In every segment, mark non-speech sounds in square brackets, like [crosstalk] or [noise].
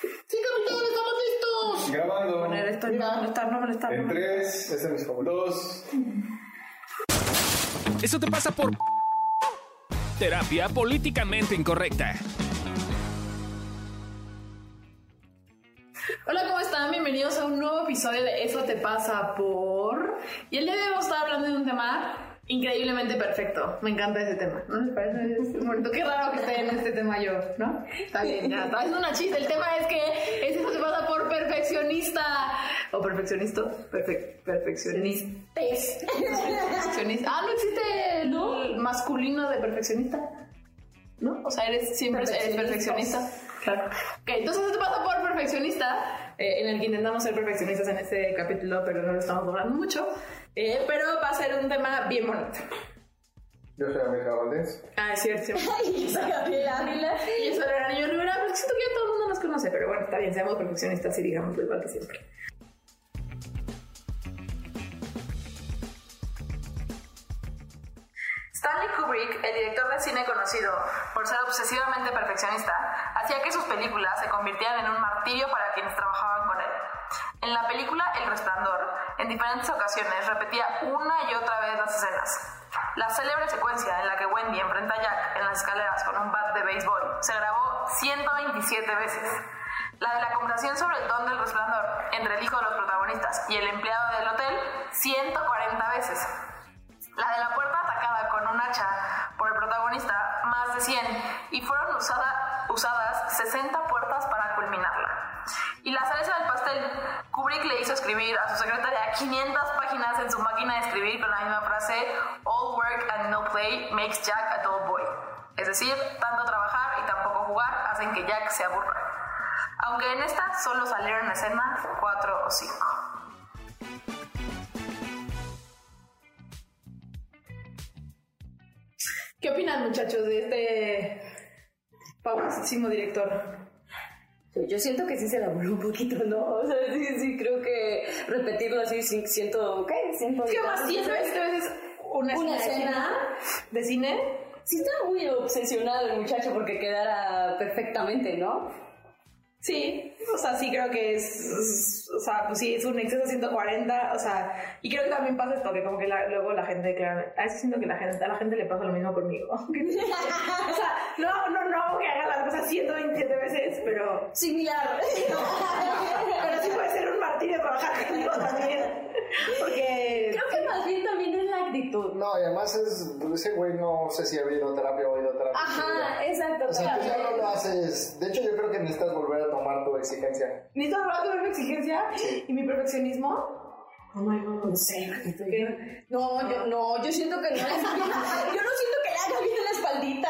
Sí, capitán, estamos listos. Grabando. Poner esto no molestar, no molestar. En no molestar. 3, Ese es mi favorito. 2, Eso te pasa por terapia políticamente incorrecta. Hola, ¿cómo están? Bienvenidos a un nuevo episodio de Eso te pasa por... Y el día de hoy vamos a estar hablando de un tema increíblemente perfecto. Me encanta ese tema. ¿No les parece? Es bonito. Qué raro que esté en este tema yo, ¿no? Está bien, ya. Haciendo una chiste. El tema es que Eso te pasa por perfeccionista. O perfeccionista. Perfe perfeccionistes. Perfeccionista. Ah, no existe el masculino de perfeccionista. ¿no? O sea, eres siempre eres perfeccionista. Claro. Ok, entonces esto pasa por perfeccionista, eh, en el que intentamos ser perfeccionistas en este capítulo, pero no lo estamos logrando mucho. Eh, pero va a ser un tema bien bonito. Yo soy América Valdés. Ah, es cierto. [laughs] yo soy Gabriela Ávila. Y eso era yo Rivera, porque siento que ya todo el mundo nos conoce, pero bueno, está bien, seamos perfeccionistas y digamos igual que siempre. Stanley Kubrick, el director de cine conocido por ser obsesivamente perfeccionista, hacía que sus películas se convirtieran en un martirio para quienes trabajaban con él. En la película El Resplandor, en diferentes ocasiones repetía una y otra vez las escenas. La célebre secuencia en la que Wendy enfrenta a Jack en las escaleras con un bat de béisbol se grabó 127 veces. La de la conversación sobre el don del resplandor entre el hijo de los protagonistas y el empleado del hotel, 140 veces. La de la puerta atacada con un hacha por el protagonista, más de 100, y fueron usada- usadas 60 puertas para culminarla. Y la cereza del pastel, Kubrick le hizo escribir a su secretaria 500 páginas en su máquina de escribir con la misma frase, All work and no play makes Jack a dull boy. Es decir, tanto trabajar y tampoco jugar hacen que Jack se aburra. Aunque en esta solo salieron en escena 4 o 5. ¿Qué opinan, muchachos, de este famosísimo director? Yo siento que sí se elaboró un poquito, ¿no? O sea, sí, sí, creo que repetirlo así, sí, siento, ¿qué? Siento Es que más 100 veces una, Una escena de cine. Sí está muy obsesionado el muchacho porque quedara perfectamente, ¿no? Sí, o sea, sí creo que es, o sea, pues sí, es un exceso de 140, o sea, y creo que también pasa esto, que como que la- luego la gente, claro, a veces siento que la gente, a la gente le pasa lo mismo conmigo. [laughs] o sea, no, no, no, que haga las cosas 127 veces, pero, Similar. [laughs] pero sí puede ser un martirio trabajar conmigo también, porque... Creo que más bien también es la actitud. No, y además es, pues, ese güey no sé si ha habido terapia o ha ido a terapia. Ajá, exacto. O sea, tú ya claro. no lo haces. De hecho, yo creo que necesitas volver a tomar tu exigencia. ¿Necesito de mi exigencia y mi perfeccionismo? Oh my god. No sé, No, yo no, yo siento que no. yo no siento que le haga bien la espaldita.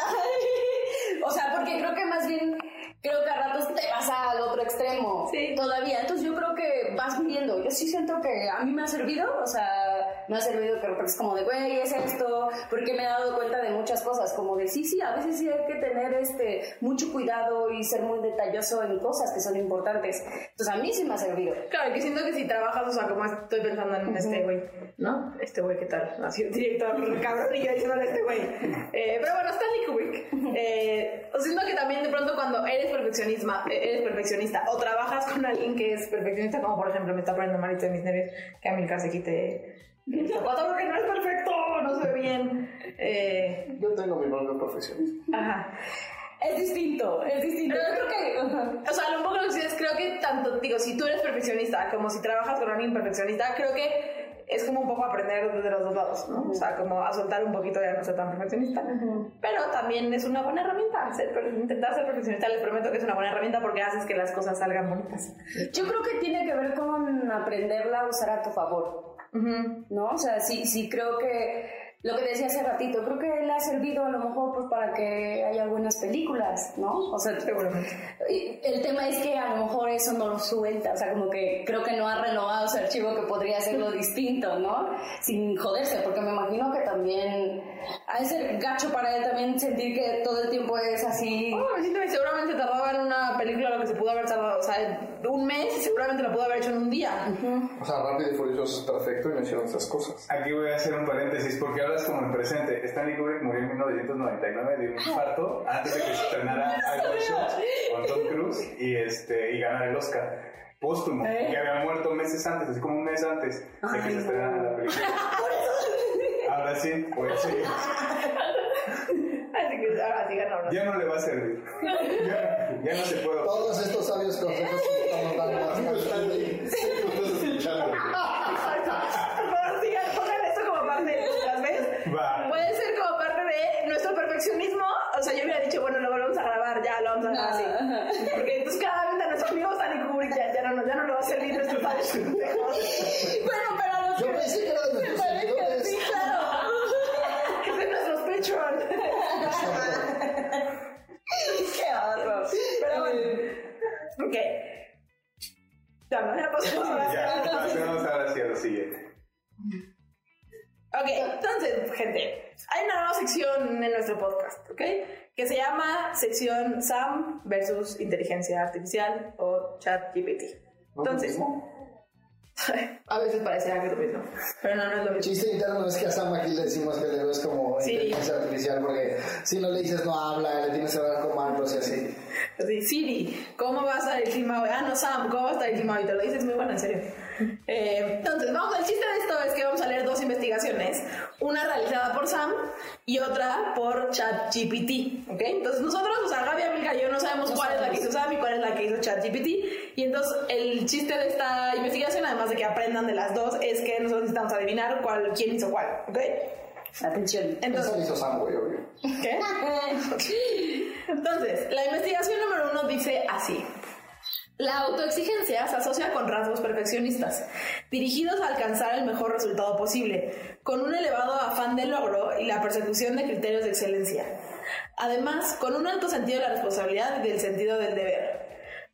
o sea, porque creo que más bien, creo que a ratos te vas al otro extremo. Sí. Todavía. Entonces yo creo que vas viendo. Yo sí siento que a mí me ha servido, o sea, me ha servido que es como de, güey, es esto, porque me he dado cuenta de muchas cosas, como de, sí, sí, a veces sí hay que tener este mucho cuidado y ser muy detalloso en cosas que son importantes. Entonces a mí sí me ha servido. Claro, que siento que si trabajas, o sea, como estoy pensando en este güey, ¿no? Este güey, ¿qué tal? Así, director, cabrón, y yo diciéndole a este güey. Eh, pero bueno, Stanley Kubrick. Eh, o siento que también de pronto cuando eres perfeccionista, eh, eres perfeccionista, o trabajas con alguien que es perfeccionista, como por ejemplo me está poniendo malito de mis nervios, que Amilcar se quite zapato porque no es perfecto, no se ve bien. Eh, Yo tengo mi propio profesionismo. ajá. Es distinto, es distinto. Yo creo que... O sea, lo un poco lo que sí es, creo que tanto, digo, si tú eres perfeccionista como si trabajas con alguien perfeccionista, creo que es como un poco aprender de los dos lados, ¿no? O sea, como a soltar un poquito ya no ser tan perfeccionista. Pero también es una buena herramienta. Ser, intentar ser perfeccionista, les prometo que es una buena herramienta porque haces que las cosas salgan bonitas. Yo creo que tiene que ver con aprenderla a usar a tu favor, Ujú. ¿no? O sea, sí, sí creo que lo que decía hace ratito, creo que le ha servido a lo mejor pues para que haya buenas películas, ¿no? O sea, Seguramente. y el tema es que a lo mejor eso no lo suelta, o sea, como que creo que no ha renovado su archivo que podría hacerlo [laughs] distinto, ¿no? Sin joderse, porque me imagino que también ha de ser gacho para él también sentir que todo el tiempo es así. Oh, me siento que seguramente tardaba en una película lo que se pudo haber tardado, o sea, un mes, seguramente lo pudo haber hecho en un día. O sea, Rápido y Furioso es perfecto y no hicieron esas cosas. Aquí voy a hacer un paréntesis porque habla como en presente. Stanley Kubrick murió en 1999 de un infarto antes de que se estrenara Iron Shot con Tom Cruise y, este, y ganara el Oscar póstumo, ¿Eh? que había muerto meses antes, así como un mes antes de que se estrenara la película. [laughs] Ahora sí, pues sí, [laughs] Así que ahora sí ganó. ya no le va a servir. [laughs] Ya, ya no se puede. Todos estos sabios consejos que estamos dando a Stanley. Sí, lo estás escuchando. Pero sigan, pongan esto como parte de Va. Puede ser como parte de nuestro perfeccionismo. O sea, yo hubiera dicho, bueno, lo volvemos a grabar, ya lo vamos a grabar así. Porque entonces cada vez a nuestro amigo Stanley Kubrick ya, ya, no, ya no le va a servir nuestro padre. [laughs] Bueno, pero los Yo que- pensé que era de nuestros seguidores. sí, claro. Que es de nuestros Patreon. Qué horror. Pero bueno. Ok. Ya, no, ya pasamos a la Ya, Ok, entonces, gente, hay una nueva sección en nuestro podcast, ¿ok? Que se llama sección SAM versus inteligencia artificial o chat GPT. Entonces, [laughs] a veces parecerá que es lo mismo, pero no, no es lo El mismo. chiste interno es que a Sam aquí le decimos que le es como Sí. inteligencia artificial porque si no le dices no habla, le tienes que dar comandos y así. Así, Siri, ¿cómo va a estar el clima hoy? Ah, no, Sam, ¿cómo va a estar el clima hoy? Te lo dices muy bueno, en serio. Eh, entonces, vamos, el chiste de esto es que vamos a leer dos investigaciones, una realizada por Sam y otra por ChatGPT, ¿ok? Entonces nosotros, o sea, Gaby, Amiga y yo no sabemos cuál es la que hizo Sam y cuál es la que hizo ChatGPT y entonces el chiste de esta investigación, además de que aprendan de las dos, es que nosotros necesitamos adivinar cuál, quién hizo cuál, ¿ok? Atención. Entonces, hizo Sam, güey, obvio. ¿Qué? [laughs] Entonces, la investigación número uno dice así. La autoexigencia se asocia con rasgos perfeccionistas, dirigidos a alcanzar el mejor resultado posible, con un elevado afán de logro y la persecución de criterios de excelencia. Además, con un alto sentido de la responsabilidad y del sentido del deber.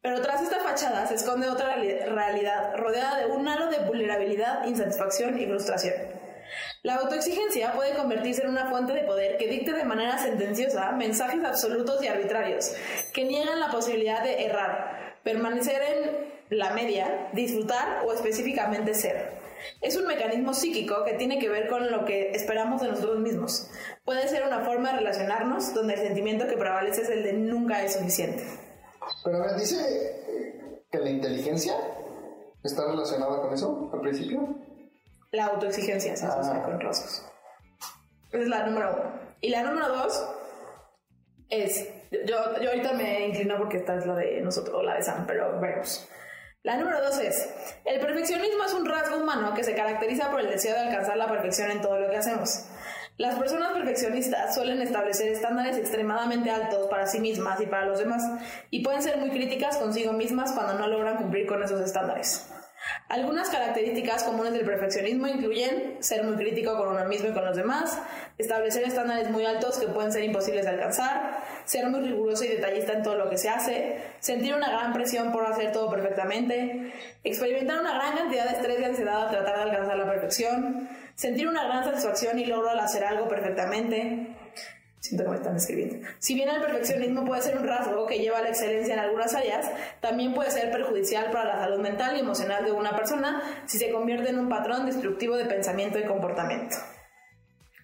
Pero tras esta fachada se esconde otra reali- realidad, rodeada de un halo de vulnerabilidad, insatisfacción y frustración. La autoexigencia puede convertirse en una fuente de poder que dicte de manera sentenciosa mensajes absolutos y arbitrarios, que niegan la posibilidad de errar, permanecer en la media, disfrutar o específicamente ser. Es un mecanismo psíquico que tiene que ver con lo que esperamos de nosotros mismos. Puede ser una forma de relacionarnos donde el sentimiento que prevalece es el de nunca es suficiente. Pero a ver, dice que la inteligencia está relacionada con eso al principio. La autoexigencia se asocia Ah. con rasgos. Esa es la número uno. Y la número dos es. Yo, yo ahorita me inclino porque esta es la de nosotros, la de Sam, pero veremos. La número dos es: el perfeccionismo es un rasgo humano que se caracteriza por el deseo de alcanzar la perfección en todo lo que hacemos. Las personas perfeccionistas suelen establecer estándares extremadamente altos para sí mismas y para los demás, y pueden ser muy críticas consigo mismas cuando no logran cumplir con esos estándares. Algunas características comunes del perfeccionismo incluyen ser muy crítico con uno mismo y con los demás, establecer estándares muy altos que pueden ser imposibles de alcanzar, ser muy riguroso y detallista en todo lo que se hace, sentir una gran presión por hacer todo perfectamente, experimentar una gran cantidad de estrés y ansiedad al tratar de alcanzar la perfección, sentir una gran satisfacción y logro al hacer algo perfectamente, Siento que me están escribiendo. Si bien el perfeccionismo puede ser un rasgo que lleva a la excelencia en algunas áreas, también puede ser perjudicial para la salud mental y emocional de una persona si se convierte en un patrón destructivo de pensamiento y comportamiento.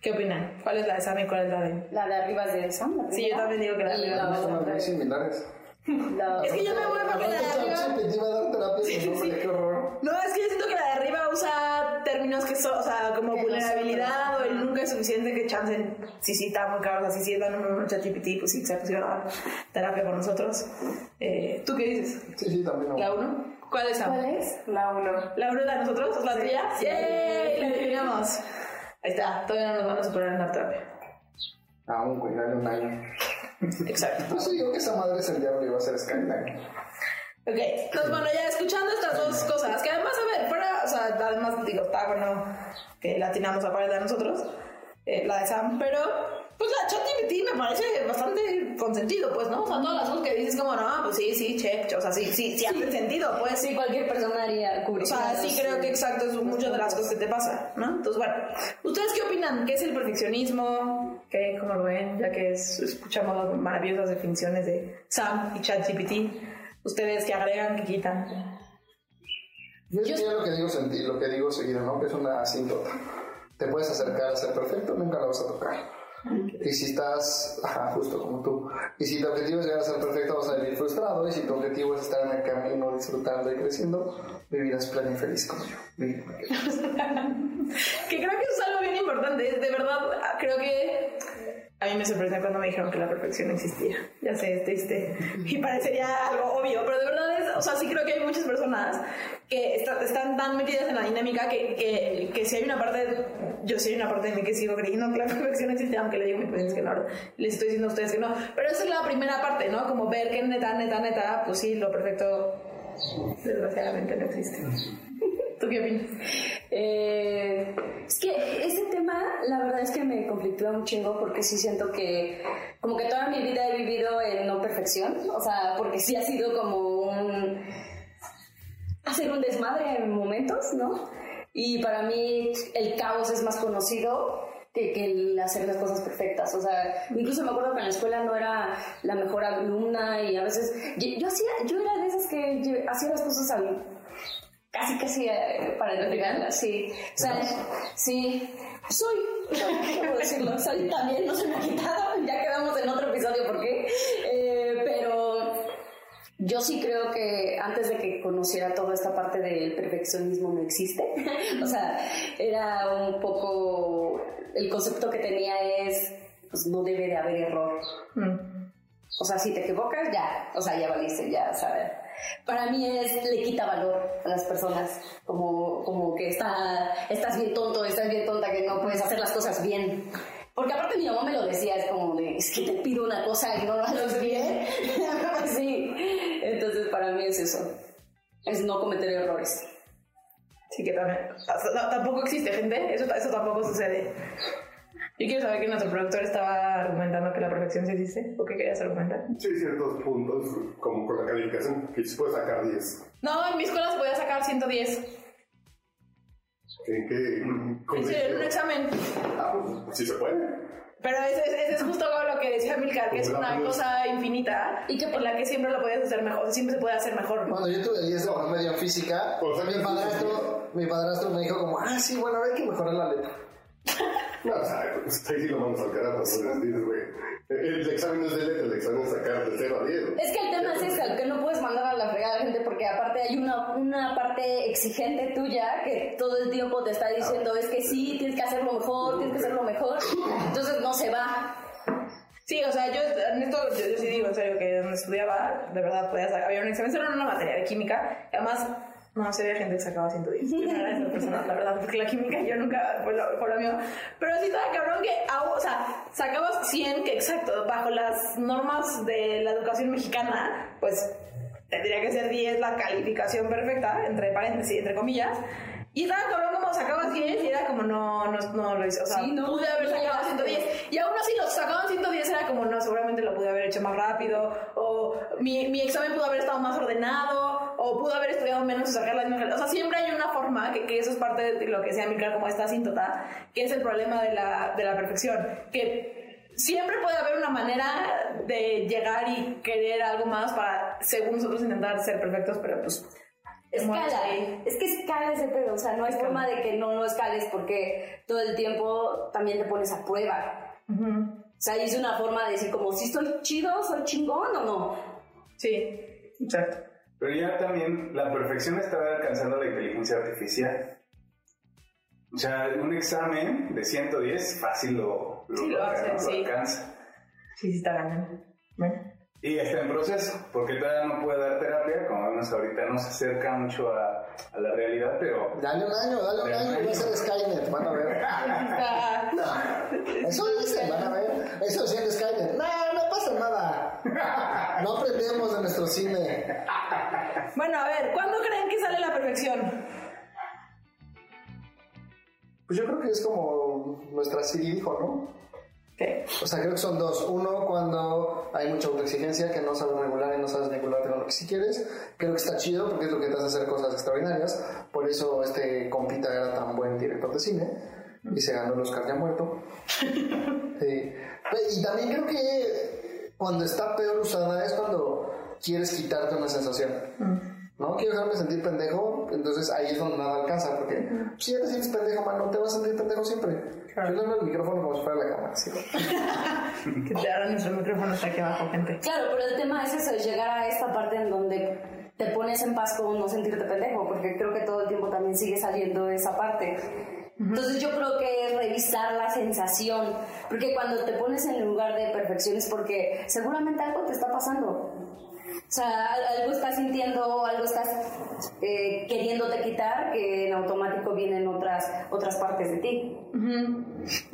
¿Qué opinan? ¿Cuál es la de Sam y cuál es la de...? La de arriba es de Sam. Sí, yo también digo que la de arriba es de Son similares. la- [laughs] Es que yo me voy porque la de arriba... Va a dar terapia con nombre, qué horror. No, es que yo siento que la de arriba usa términos que son, o sea, como vulnerabilidad o el nunca es suficiente que chance, sí, sí, está muy caro, o sea, sí, sí, número uno ChatGPT, pues sí, se pusieron a dar terapia con nosotros. Eh, ¿Tú qué dices? Sí, sí, también. no. ¿La uno? ¿Cuál es la ¿Cuál es? La uno. ¿La uno es la de nosotros? ¿Es la tuya? ¡Yay! La adivinamos. Ahí está, todavía no nos van a superar en la terapia. Aún, güey, dale un año. Exacto. Por eso digo que esa madre es el diablo y va a ser Skyline. Ok, entonces bueno, ya escuchando estas dos cosas, que además, a ver, fuera, o sea, además digo, está bueno que la atinamos a parar de nosotros, eh, la de Sam, pero pues la ChatGPT me parece bastante con sentido, pues, ¿no? O sea, todas las cosas que dices como, no, pues sí, sí, check, o sea, sí, sí, sí, hace sentido, pues. Sí, cualquier persona haría cubrir. O sea, sí creo que exacto es muchas de las cosas que te pasan, ¿no? Entonces, bueno, ¿ustedes qué opinan? ¿Qué es el perfeccionismo? ¿Qué, cómo lo ven? Ya que es- escuchamos las maravillosas definiciones de Sam y ChatGPT, ¿ustedes qué agregan, qué quitan? Yo diría lo que digo sentir, lo que digo seguido, ¿no? Que es una asíntota. Te puedes acercar a ser perfecto, nunca lo vas a tocar. Y si estás, ajá, justo como tú, y si tu objetivo es llegar a ser perfecto, vas a vivir frustrado, y si tu objetivo es estar en el camino, disfrutando y creciendo, vivirás pleno y feliz como yo. Vivir [laughs] que creo que es algo bien importante. De verdad, creo que a mí me sorprendió cuando me dijeron que la perfección existía. Ya sé, es triste. Y parecería algo obvio, pero de verdad es, o sea, sí creo que hay muchas personas que está- están tan metidas en la dinámica que, que, que si hay una parte, yo sí hay una parte de mí que sigo creyendo que la perfección existe, aunque le digo a mis pacientes que no, les estoy diciendo a ustedes que no. Pero esa es la primera parte, ¿no? Como ver que neta, neta, neta, pues sí, lo perfecto desgraciadamente no existe. [laughs] ¿Tú qué opinas? Eh, es que ese tema, la verdad es que me conflictúa un chingo porque sí siento que, como que toda mi vida he vivido en no perfección, o sea, porque sí ha sido como un. hacer un desmadre en momentos, ¿no? Y para mí el caos es más conocido que, que el hacer las cosas perfectas. O sea, incluso me acuerdo que en la escuela no era la mejor alumna y a veces. Yo, hacía, yo era de esas que hacía las cosas al casi casi eh, para entregarlas, sí. O sea, sí, soy, soy, ¿qué puedo decirlo? Soy también, no se me ha quitado, ya quedamos en otro episodio, ¿por qué? Eh, pero yo sí creo que antes de que conociera toda esta parte del perfeccionismo no existe. [laughs] o sea, era un poco, el concepto que tenía es, pues no debe de haber error. O sea, si te equivocas, ya, o sea, ya valiste, ya, ¿sabes? Para mí es, le quita valor a las personas, como, como que está, estás bien tonto, estás bien tonta, que no puedes hacer las cosas bien. Porque aparte mi mamá me lo decía, es como de, es que te pido una cosa y no lo haces bien. [laughs] sí, entonces para mí es eso, es no cometer errores. Sí, que también. tampoco existe, gente. Eso, eso tampoco sucede. Yo quiero saber que nuestro productor estaba argumentando que la perfección sí existe. ¿O qué querías argumentar? Sí, ciertos puntos, como con la calificación, que se puede sacar 10. No, en mi escuela se podía sacar 110. ¿En qué? En un examen. Ah, pues sí se puede. Pero ese, ese es justo lo que decía Milcar, que es una cosa infinita y que por la que siempre lo podías hacer mejor. Siempre se puede hacer mejor. Cuando yo tuve 10 de promedio en física, sea, mi padrastro, mi padrastro me dijo como, ah, sí, bueno, hay que mejorar la letra. [laughs] No, o sea, pues ahí sí lo vamos al carajo. dices, güey. El, examen no es de letra, el examen es sacar de 0 a 10. Es que el tema es ese, que no puedes mandar a la fregada a la gente porque aparte hay una, una parte exigente tuya que todo el tiempo te está diciendo es que sí, tienes que hacerlo mejor, tienes que hacerlo mejor, entonces no se va. Sí, o sea, yo en esto, yo, yo sí digo en serio que donde estudiaba, de verdad podía sacar, había un examen, solo en una materia de química, y además, no había gente que sacaba 110. Yo no era esa persona, la verdad, porque la química yo nunca fue lo, fue lo mío. Pero sí estaba cabrón que, o sea, sacabas 100, que exacto, bajo las normas de la educación mexicana, pues tendría que ser 10 la calificación perfecta, entre paréntesis, entre comillas. Y estaba cabrón como sacabas 10 y era como no, no, no lo hice. O sea, Sí, no, pude haber sacado llegaste. 110. Y aún así los sacaban 110 era como no, seguramente lo pude haber hecho más rápido. O mi, mi examen pudo haber estado más ordenado. O pudo haber estudiado menos y sacar la misma. O sea, siempre hay una forma, que, que eso es parte de lo que decía Milcar como esta asíntota, que es el problema de la, de la perfección. Que siempre puede haber una manera de llegar y querer algo más para, según nosotros, intentar ser perfectos, pero pues. Escala, es que escala ese pedo, o sea, no hay forma de que no lo escales porque todo el tiempo también te pones a prueba. O sea, es una forma de decir como si estoy chido, soy chingón o no. Sí, exacto. Pero ya también la perfección está alcanzando la inteligencia artificial. O sea, un examen de 110 fácil lo, lo, Sí, lo logra, hace, ¿no? Lo sí. alcanza. Sí, sí está ganando. Bueno. Y está en proceso, porque todavía no puede dar terapia, como vemos ahorita no se acerca mucho a, a la realidad, pero Dale un año, dale un año, va a ser Skynet, van a ver. [laughs] No, eso dicen, van a ver. Eso decían Skynet. No pasa nada. [laughs] No aprendemos de nuestro cine. Bueno, a ver, ¿cuándo creen que sale la perfección? Pues yo creo que es como nuestra Siri dijo, ¿no? ¿Qué? O sea, creo que son dos. Uno, cuando hay mucha autoexigencia, que no sabes regular y no sabes vincularte con lo que sí quieres. Creo que está chido porque es lo que te hace hacer cosas extraordinarias. Por eso este compita era tan buen director de cine y se ganó el Oscar ya muerto. [laughs] Sí. Y también creo que cuando está peor usada es cuando quieres quitarte una sensación. ¿No? ¿no? Quiero dejarme sentir pendejo, entonces ahí es donde nada alcanza, porque si ya te sientes pendejo, mano, te vas a sentir pendejo siempre. Yo le hablo al micrófono como si fuera la cámara, ¿sí? [laughs] Que te ahora nuestro micrófono está aquí abajo, gente. Claro, pero el tema es eso, es llegar a esta parte en donde te pones en paz con no sentirte pendejo, porque creo que todo el tiempo también sigue saliendo esa parte. Entonces yo creo que revisar la sensación, porque cuando te pones en el lugar de perfección es porque seguramente algo te está pasando. O sea, al- algo estás sintiendo, algo estás eh, queriéndote quitar, que en automático vienen otras, otras partes de ti.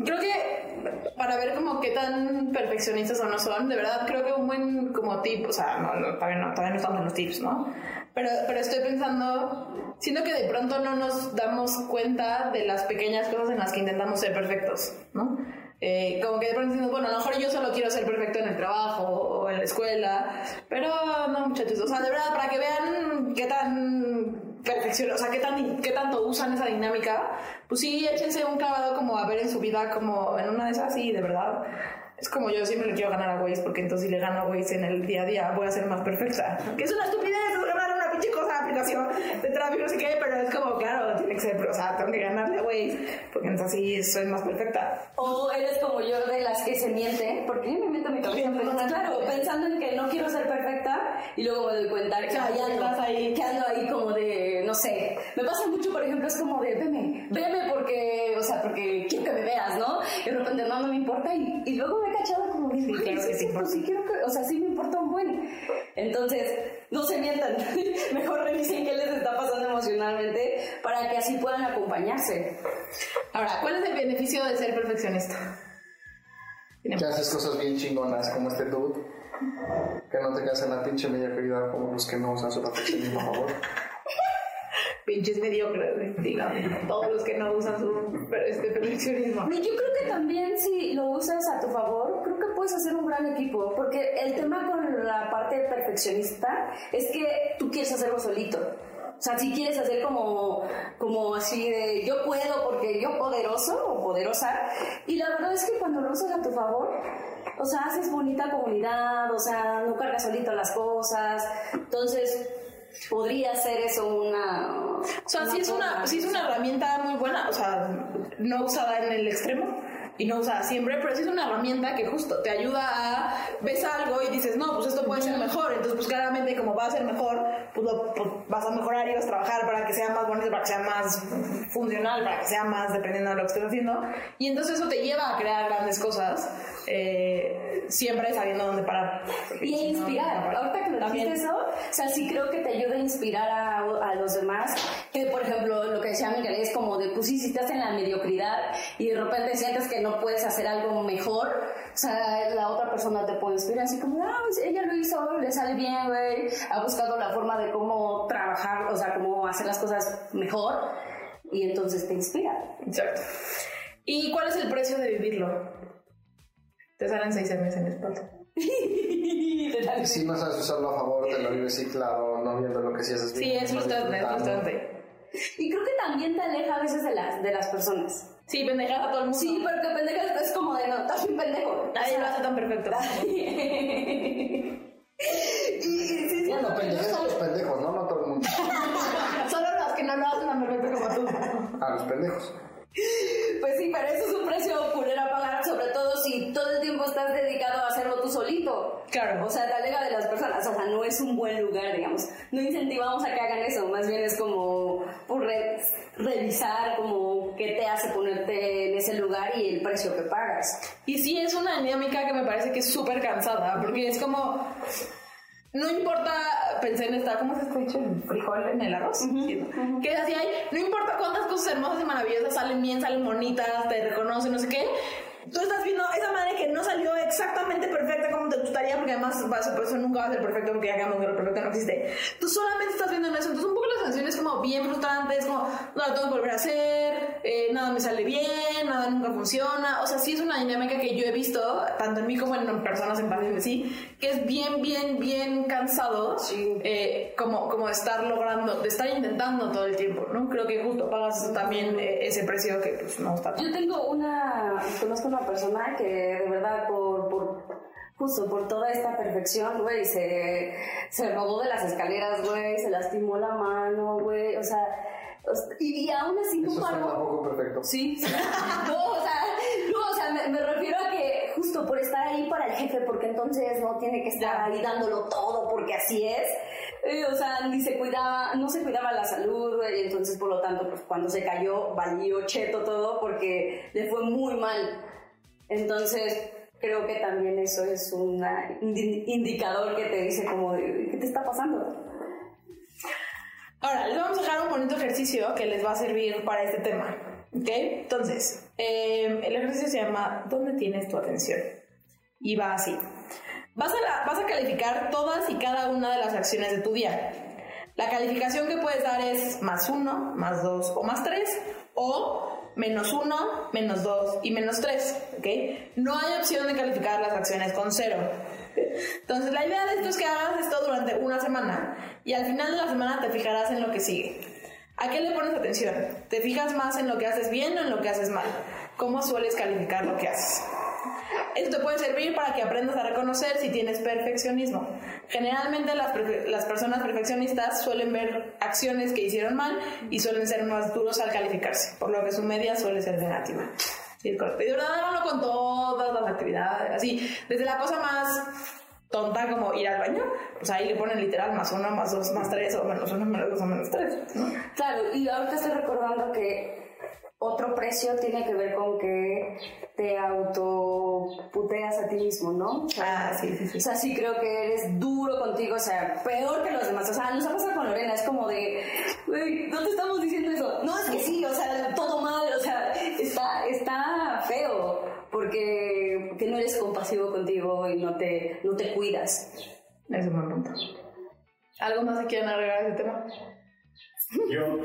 Creo que para ver como qué tan perfeccionistas o no son, de verdad creo que un buen como tip, o sea, no, no, todavía, no, todavía no estamos en los tips, ¿no? Pero, pero estoy pensando, siento que de pronto no nos damos cuenta de las pequeñas cosas en las que intentamos ser perfectos, ¿no? Eh, como que de pronto decimos, bueno, a lo mejor yo solo quiero ser perfecto en el trabajo o en la escuela, pero no, muchachos, o sea, de verdad, para que vean qué tan perfección, o sea, qué, tan, qué tanto usan esa dinámica, pues sí, échense un clavado como a ver en su vida, como en una de esas, sí, de verdad. Es como yo siempre le quiero ganar a Waze, porque entonces si le gano a Waze en el día a día voy a ser más perfecta. Que es una estupidez, es ganar una pinche cosa, aplicación de tráfico, no sé qué, pero es como, claro, tiene que ser, o sea, tengo que ganarle a Waze, porque entonces así soy más perfecta. O eres como yo de las que se mienten, porque yo me miento mi cabeza, pensando, claro, pensando en que no quiero ser perfecta y luego me doy cuenta que, Claro, ya ando, ahí. que ando ahí como de, no sé, me pasa mucho, por ejemplo, es como de, veme, veme porque, o sea, porque quiero que me veas, ¿no? Y de repente no, no me importa y, y luego me he cachado como de, "Güey, claro sí, que sí, pues sí quiero que, o sea, sí me importa un buen. Entonces, no se mientan, [laughs] mejor revisen qué les está pasando emocionalmente para que así puedan acompañarse. Ahora, ¿cuál es el beneficio de ser perfeccionista? Que haces cosas bien chingonas como este dude. Que no te quedas en la pinche mediocridad como los que no usan su perfeccionismo a favor. Pinches mediocres, digan, todos los que no usan su este perfeccionismo. Yo creo que también si lo usas a tu favor, creo que puedes hacer un gran equipo, porque el tema con la parte perfeccionista es que tú quieres hacerlo solito. O sea, si quieres hacer como, como así de yo puedo porque yo poderoso o poderosa, y la verdad es que cuando lo usas a tu favor, o sea, haces bonita comunidad, o sea, no cargas solito las cosas, entonces podría ser eso una... O sea, sí es una, sí es una herramienta muy buena, o sea, no usada en el extremo y no usada siempre, pero sí es una herramienta que justo te ayuda a, ves algo y dices, no, pues esto puede ser mejor, entonces pues claramente como va a ser mejor, pues, lo- pues, vas a mejorar y vas a trabajar para que sea más bonito, para que sea más funcional, para que sea más dependiendo de lo que estés haciendo, y entonces eso te lleva a crear grandes cosas, eh, siempre sabiendo dónde parar. Y a si inspirar. no. Ahorita que me También. dijiste eso, o sea, sí creo que te ayuda a inspirar a, a los demás. Que, por ejemplo, lo que decía Miguel es como de, pues sí, si estás en la mediocridad y de repente sientes que no puedes hacer algo mejor, o sea, la otra persona te puede inspirar así como, ah, pues ella lo hizo, le sale bien, güey, ha buscado la forma de cómo trabajar, o sea, cómo hacer las cosas mejor y entonces te inspira. Exacto. ¿Y cuál es el precio de vivirlo? Te salen seis meses en la espalda. [laughs] Y si no sabes usarlo a favor, te lo vives ciclado, no viendo lo que sí haces Sí, es frustrante, es frustrante. Y creo que también te aleja a veces de las, de las personas. Sí, pendejada a todo el mundo. Sí, porque pendejo es como de no, estás un pendejo. Nadie lo hace tan perfecto. [laughs] Bueno, pendejes los pendejos, ¿no? No todo el mundo. [laughs] Solo los que no lo hacen tan perfecto como tú. A los pendejos. Pues sí, pero eso es un precio culero a pagar, sobre todo si todo el tiempo estás dedicado a hacerlo tú solito. Claro. O sea, te aleja de las personas, o sea, no es un buen lugar, digamos. No incentivamos a que hagan eso, más bien es como por re- revisar como qué te hace ponerte en ese lugar y el precio que pagas. Y sí, es una dinámica que me parece que es súper cansada, porque es como. No importa, pensé en esta, ¿cómo se está dicho? El frijol en el arroz. Sí, ¿no? Que es así, hay, no importa cuántas cosas hermosas y maravillosas salen bien, salen bonitas, te reconocen, no sé qué. Tú estás viendo esa madre que no salió exactamente perfecta como te gustaría, porque además va a ser- por eso nunca va a ser perfecto, porque ya que lo perfecto no existe. Tú solamente estás viendo en eso. Entonces, un poco la sensación es como bien frustrante, es como, no lo tengo que volver a hacer, nada me sale bien, nada nunca funciona. O sea, sí es una dinámica que yo he visto, tanto en mí como en personas en pacientes, sí, que es bien, bien, bien cansado, eh, como, como estar logrando, de estar intentando todo el tiempo, ¿no? Creo que justo pagas también eh, ese precio que pues, no está Yo tengo una, conozco una persona que de verdad por, por, justo por toda esta perfección, güey, se, se rodó de las escaleras, güey, se lastimó la mano, güey, o sea, y, y aún así no paró. poco perfecto. Sí, sí. [laughs] no, o sea, no, o sea me, me refiero a que justo por estar ahí para el jefe, porque entonces no tiene que estar ahí dándolo todo, porque así es. Eh, o sea, ni se cuidaba, no se cuidaba la salud, güey, y entonces por lo tanto, pues cuando se cayó, valió cheto todo porque le fue muy mal. Entonces, creo que también eso es un indicador que te dice como ¿qué te está pasando? Ahora, les vamos a dejar un bonito ejercicio que les va a servir para este tema. ¿Ok? Entonces, eh, el ejercicio se llama ¿Dónde tienes tu atención? Y va así. Vas a, la- vas a calificar todas y cada una de las acciones de tu día. La calificación que puedes dar es más uno, más dos o más tres, o menos uno, menos dos y menos tres. ¿ok? No hay opción de calificar las acciones con cero. Entonces, la idea de esto es que hagas esto durante una semana y al final de la semana te fijarás en lo que sigue. ¿A qué le pones atención? ¿Te fijas más en lo que haces bien o en lo que haces mal? ¿Cómo sueles calificar lo que haces? Esto te puede servir para que aprendas a reconocer si tienes perfeccionismo. Generalmente las, personas perfeccionistas suelen ver acciones que hicieron mal y suelen ser más duros al calificarse, por lo que su media suele ser negativa. Sí, es correcto. Y de verdad háganlo con todas las actividades, así, desde la cosa más tonta como ir al baño, pues ahí le ponen literal más uno, más dos, más tres, o menos uno, menos dos, o menos tres. ¿no? Claro, y ahorita estoy recordando que otro precio tiene que ver con que te autoputeas a ti mismo, ¿no? O sea, Ah, sí, sí, sí. O sea, sí creo que eres duro contigo, o sea, peor que los demás. O sea, nos ha pasado con Lorena, es como de, güey, no te estamos diciendo eso. No, es que sí, o sea, todo mal, o sea, está, está feo, porque, porque no eres compasivo contigo y no te, no te cuidas. Es un buen punto. ¿Algo más que quieran agregar a ese tema? Yo,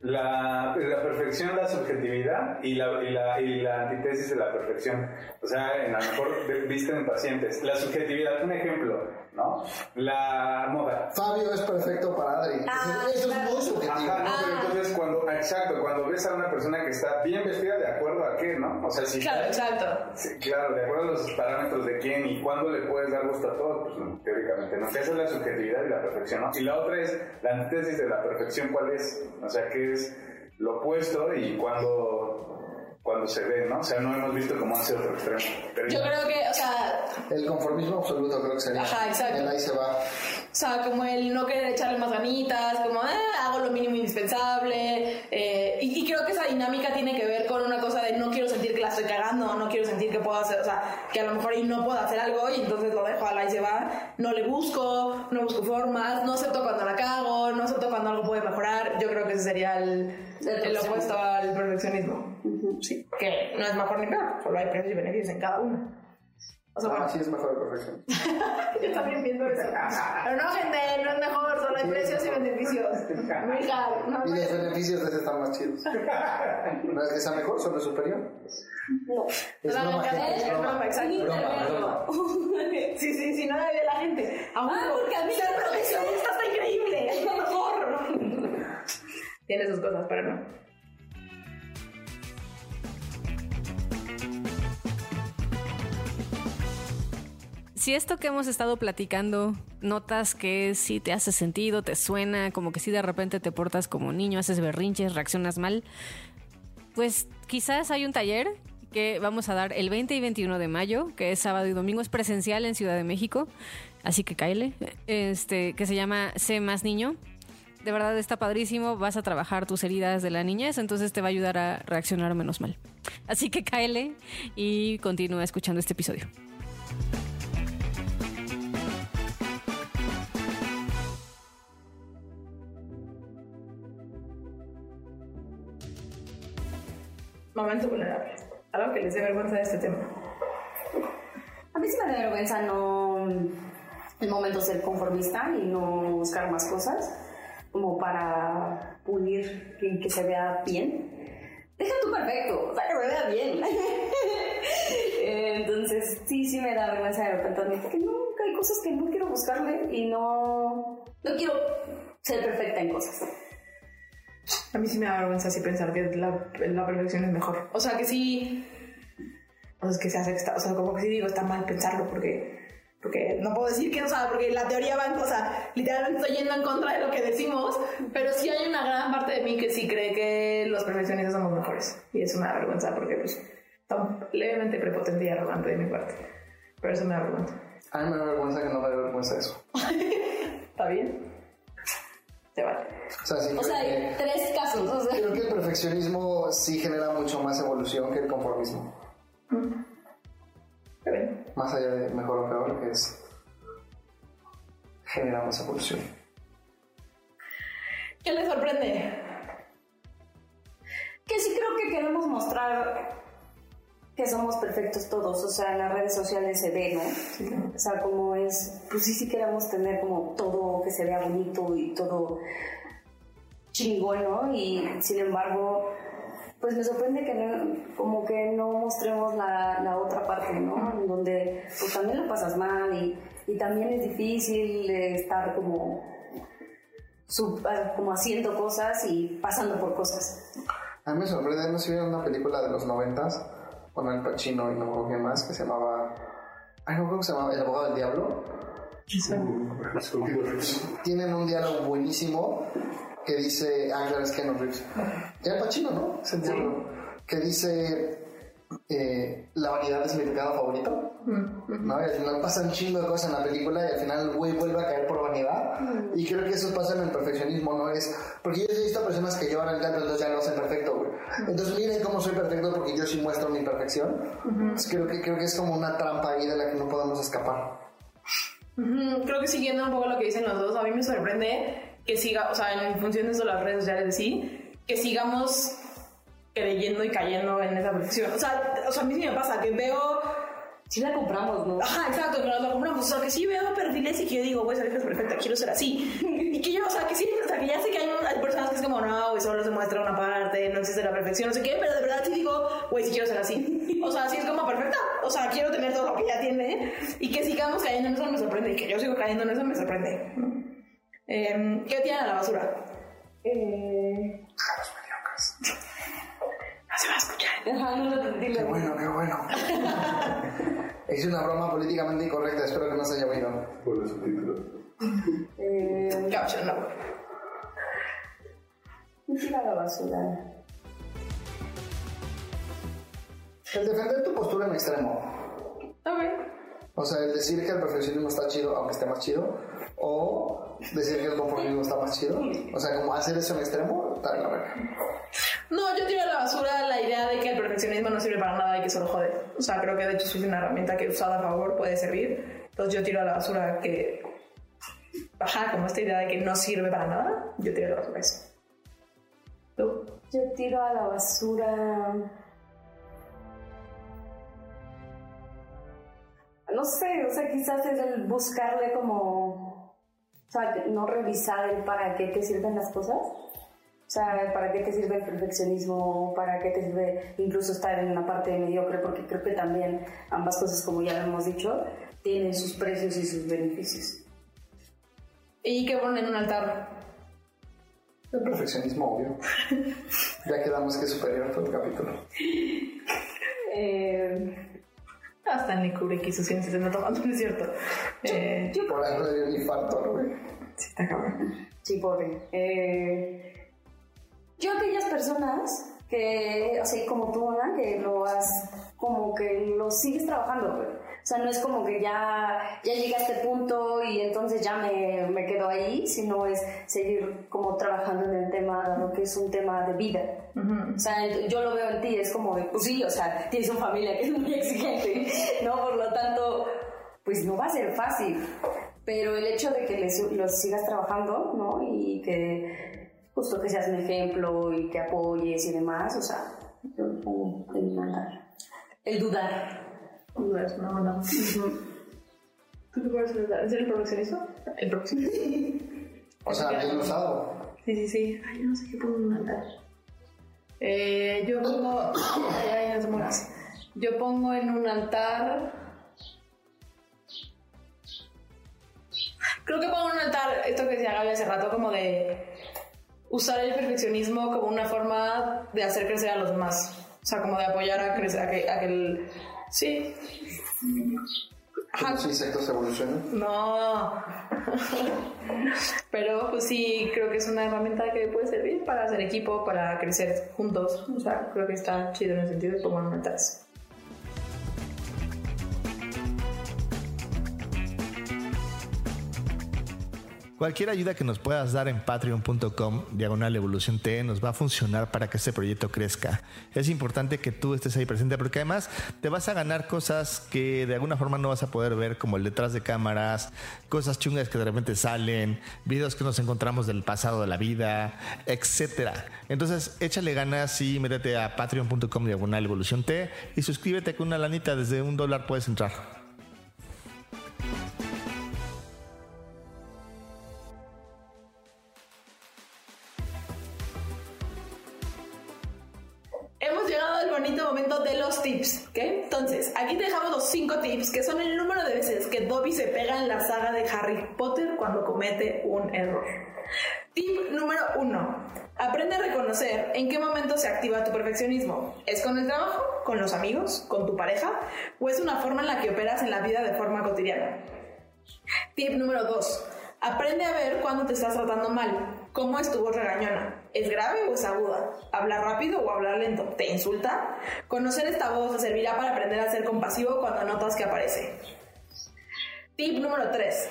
la, la perfección, la subjetividad y la, y, la, y la antítesis de la perfección. O sea, en a lo mejor vista en pacientes. La subjetividad, un ejemplo, ¿no? La moda. Fabio es perfecto para Adri. Ah, Eso claro. es muy subjetivo. Ajá, no, pero entonces cuando, exacto, cuando ves a una persona que está bien vestida, ¿de acuerdo a qué, no? O sea, si Claro, exacto. Sí, claro, de acuerdo a los parámetros de quién y cuándo le puedes dar gusto a todos, pues no, teóricamente no. Esa es la subjetividad y la perfección, ¿no? Y la otra es la antítesis de la perfección, ¿cuál es? O sea, ¿qué es lo opuesto y cuándo, cuándo se ve, ¿no? O sea, no hemos visto cómo hace otro extremo. Pero Yo creo que, o sea, El conformismo absoluto creo que sería. Ajá, exacto. El ahí se va. O sea, como el no querer echarle más ganitas, como eh, hago lo mínimo indispensable. eh, y, y creo que esa dinámica tiene que ver con una cosa de no quiero sentir que la estoy cagando, no quiero sentir que puedo hacer, o sea, que a lo mejor ahí no puedo hacer algo y entonces lo dejo al ahí se va. No le busco, no busco formas, no acepto cuando la cago, no acepto cuando algo puede mejorar. Yo creo que ese sería el, el opuesto al perfeccionismo. Sí, que no es mejor ni peor, solo hay precios y beneficios en cada uno. O sea, bueno, Ah, sí es mejor el perfección. [laughs] yo también pienso eso. Pero no, gente, no es mejor, solo hay precios y beneficios. Mija, no, Y los beneficios de ese están más chidos. No es que sea mejor, solo es superior. No. Es No, broma, no, gente, es broma. exacto. Es broma. [laughs] Sí, sí, sí, no la ve la gente. Ah, porque a mí ser profesionista está increíble, es lo mejor. [laughs] Tiene sus cosas, pero no. Si esto que hemos estado platicando notas que sí te hace sentido, te suena, como que si de repente te portas como niño, haces berrinches, reaccionas mal, pues quizás hay un taller que vamos a dar el 20 y 21 de mayo, que es sábado y domingo, es presencial en Ciudad de México, así que cáele, este, que se llama Sé más niño. De verdad está padrísimo, vas a trabajar tus heridas de la niñez, entonces te va a ayudar a reaccionar menos mal. Así que cáele y continúa escuchando este episodio. Momento vulnerable. Algo que les dé vergüenza de este tema. A mí sí me da vergüenza no el momento ser conformista y no buscar más cosas como para pulir y que se vea bien. Deja tú perfecto, o sea, que se vea bien. [laughs] Entonces, sí, sí me da vergüenza de repente admitir que que hay cosas que no quiero buscarle y no, no quiero ser perfecta en cosas. A mí sí me da vergüenza así pensar que la, la perfección es mejor. O sea, que sí. O sea, es que se hace. O sea, como que sí digo, está mal pensarlo porque. porque no puedo decir que no sabe, porque la teoría va en cosa, literalmente estoy yendo en contra de lo que decimos, pero sí hay una gran parte de mí que sí cree que los perfeccionistas somos mejores. Y eso me da vergüenza porque pues está levemente prepotente y arrogante de mi parte. Pero eso me da vergüenza. A mí me da vergüenza que no me dé vergüenza eso. [laughs] ¿Está bien? Te vale. O sea, sí O sea, que- hay tres casos. O sea, Creo que el perfeccionismo sí genera mucho más evolución que el conformismo. Bien. Más allá de mejor o peor, que es genera más evolución. ¿Qué le sorprende? que sí creo que queremos mostrar que somos perfectos todos, o sea, en las redes sociales se ve, ¿no? O sea, como es, pues sí, sí queremos tener como todo que se vea bonito y todo chingón, ¿no? Y sin embargo, pues me sorprende que no, como que no mostremos la, la otra parte, ¿no? En donde pues también lo pasas mal y, y también es difícil estar como, sub- como haciendo cosas y pasando por cosas. A mí me sorprende, no sé si vieron una película de los noventas con Al Pacino y no quién más, que se llamaba... Ay, no acuerdo cómo se llamaba, El abogado del diablo. Tienen un diálogo buenísimo que dice... Es que no Reeves. Era Al Pacino, ¿no? Es el diálogo. Que dice... eh, la vanidad es mi pecado favorito. ¿no? Y al final pasan un chingo de cosas en la película y al final el güey vuelve a caer por vanidad. Y creo que eso pasa en el perfeccionismo, ¿no? Es, porque yo he visto personas que llevan el canto, entonces ya lo hacen perfecto, güey. Entonces miren cómo soy perfecto porque yo sí muestro mi imperfección. Entonces, creo, que, creo que es como una trampa ahí de la que no podemos escapar. Creo que siguiendo un poco lo que dicen los dos, a mí me sorprende que siga, o sea, en función de eso las redes sociales sí, que sigamos creyendo y cayendo en esa perfección. O sea, o sea, a mí sí me pasa que veo Sí la compramos, ¿no? Ajá, exacto, que nos lo compramos. O sea, que sí veo perfiles y que yo digo, güey, esa es perfecta, quiero ser así. Y que yo, o sea, que sí, o sea, que ya sé que hay, hay personas que es como, no, güey, solo se muestra una parte, no existe la perfección, no sé qué, pero de verdad sí digo, güey, sí quiero ser así. [laughs] O sea, sí es como perfecta. O sea, quiero tener todo lo que ella tiene y que sigamos cayendo en eso me sorprende. Y que yo sigo cayendo en eso me sorprende. Eh, ¿Qué tiran a la basura? Eh... No se va a escuchar. Ajá, [laughs] no lo entendí. Qué bueno, qué bueno. [laughs] Hice una broma políticamente incorrecta, espero que no se haya oído. Por los subtítulos. Eh... Caucho, no. ¿Qué tira a la basura? El defender tu postura en extremo. Ok. O sea, el decir que el perfeccionismo está chido, aunque esté más chido, o decir que el conformismo está más chido. O sea, como hacer eso en extremo, está en la verga. No, yo tiro a la basura la idea de que el perfeccionismo no sirve para nada y que solo jode. O sea, creo que de hecho es una herramienta que usada a favor puede servir. Entonces yo tiro a la basura que... Ajá, como esta idea de que no sirve para nada, yo tiro a la basura eso. Yo tiro a la basura. No sé, o sea, quizás es el buscarle como. O sea, no revisar el para qué te sirven las cosas. O sea, para qué te sirve el perfeccionismo, para qué te sirve incluso estar en una parte mediocre, porque creo que también ambas cosas, como ya lo hemos dicho, tienen sus precios y sus beneficios. ¿Y qué ponen en un altar? El perfeccionismo, obvio. [laughs] ya quedamos que es superior todo el capítulo. [laughs] Eh, Hasta Kubrick y su ciencia se está tomando, [laughs] ¿no es cierto? Eh, Por ahí me dio un infarto, güey. sí, está cabrón. Sí, pobre. Eh, yo aquellas personas que, así como tú, Ana, que lo has, como que lo sigues trabajando, güey. O sea, no es como que ya, ya llegué a este punto y entonces ya me, me quedo ahí, sino es seguir como trabajando en el tema, dado que es un tema de vida. O sea, yo lo veo en ti, es como de, pues sí, o sea, tienes una familia que es muy exigente, ¿no? Por lo tanto, pues no va a ser fácil. Pero el hecho de que les, los sigas trabajando, ¿no? Y que justo que seas un ejemplo y que apoyes y demás, o sea, yo lo pongo en un altar. El dudar. No es una buena. ¿Tú qué pones en el altar? ¿Es el perfeccionismo? El perfeccionismo. O sea, bien usado. Sí, sí, sí. Ay, yo no sé qué pongo en un altar. Eh, yo pongo. Ay, ay, no se mueras. Yo pongo en un altar. Creo que pongo en un altar esto que decía Gaby hace rato, como de usar el perfeccionismo como una forma de hacer crecer a los demás. O sea, como de apoyar a crecer, a que, a que el. Sí. Los insectos evolucionan. No. [laughs] Pero pues sí, creo que es una herramienta que puede servir para hacer equipo, para crecer juntos. O sea, creo que está chido en el sentido de cómo metas. Cualquier ayuda que nos puedas dar en patreon.com, diagonal evolución T, nos va a funcionar para que este proyecto crezca. Es importante que tú estés ahí presente porque además te vas a ganar cosas que de alguna forma no vas a poder ver, como el detrás de cámaras, cosas chungas que de repente salen, videos que nos encontramos del pasado de la vida, etcétera. Entonces, échale ganas y métete a patreon.com, diagonal evolución T y suscríbete con una lanita, desde un dólar puedes entrar. Bonito momento de los tips, ¿ok? Entonces, aquí te dejamos los cinco tips, que son el número de veces que Dobby se pega en la saga de Harry Potter cuando comete un error. Tip número uno. Aprende a reconocer en qué momento se activa tu perfeccionismo. ¿Es con el trabajo, con los amigos, con tu pareja o es una forma en la que operas en la vida de forma cotidiana? Tip número 2. Aprende a ver cuando te estás tratando mal. ¿Cómo es tu regañona? ¿Es grave o es aguda? ¿Habla rápido o habla lento? ¿Te insulta? Conocer esta voz te servirá para aprender a ser compasivo cuando notas que aparece. Tip número 3.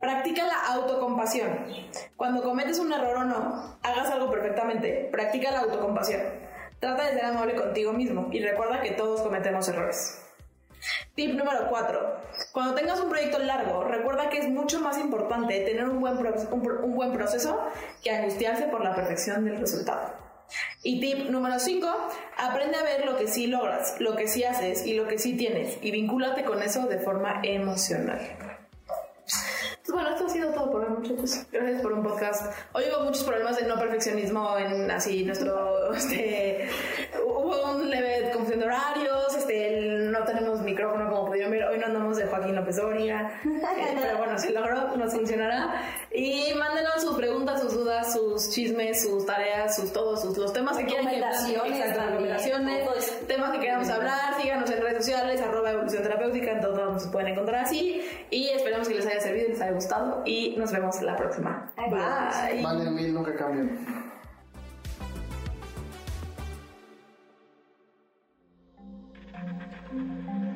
Practica la autocompasión. Cuando cometes un error o no, hagas algo perfectamente, practica la autocompasión. Trata de ser amable contigo mismo y recuerda que todos cometemos errores. Tip número 4. Cuando tengas un proyecto largo, recuerda que es mucho más importante tener un buen, un un buen proceso que angustiarse por la perfección del resultado. Y tip número 5. Aprende a ver lo que sí logras, lo que sí haces y lo que sí tienes y vincúlate con eso de forma emocional. Pues bueno, esto ha sido todo por hoy, muchachos. Gracias por un podcast. Hoy hubo muchos problemas de no perfeccionismo en así nuestro. [laughs] Este, Joaquín López Doria. Eh, pero bueno, se logró, nos funcionará. Y mándenos sus preguntas, sus dudas, sus chismes, sus tareas, sus todos, sus, los temas que quieran que Recomendaciones temas que queramos hablar. Síganos en redes sociales, arroba evolución terapéutica. En todos nos pueden encontrar así. Y esperemos que les haya servido, les haya gustado. Y nos vemos la próxima. Bye. Valen mil, nunca cambian.